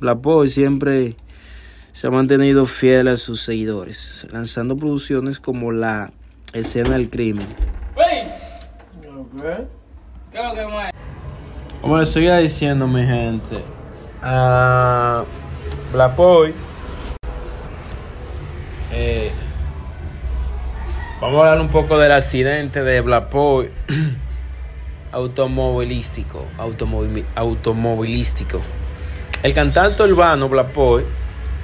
Black Boy siempre se ha mantenido fiel a sus seguidores, lanzando producciones como La Escena del Crimen. Como les seguía diciendo, mi gente, a Black Boy, eh, vamos a hablar un poco del accidente de Black Boy automovilístico, automovi- automovilístico. El cantante urbano Black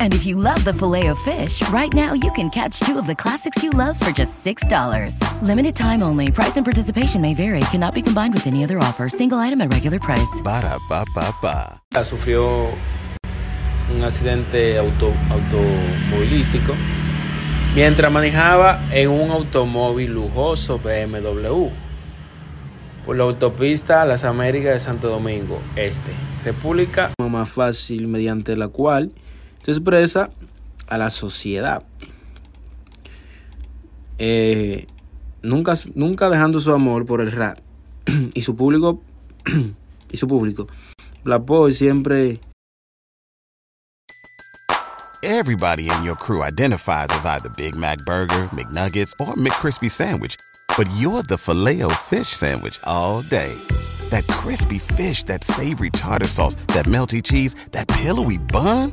And if you love the filet of fish, right now you can catch two of the classics you love for just $6. Limited time only. Price and participation may vary. Cannot be combined with any other offer. Single item at regular price. Ba da ba ba ba. sufrió un accidente auto, automovilístico mientras manejaba en un automóvil lujoso BMW por la autopista Las Américas de Santo Domingo Este, República más fácil mediante la cual se expresa a la sociedad. Eh, nunca, dejando su amor por el rap y su público y su público. Boy siempre Everybody in your crew identifies as either Big Mac Burger, McNuggets, or McCrispy Sandwich. But you're the filet fish Sandwich all day. That crispy fish, that savory tartar sauce, that melty cheese, that pillowy bun.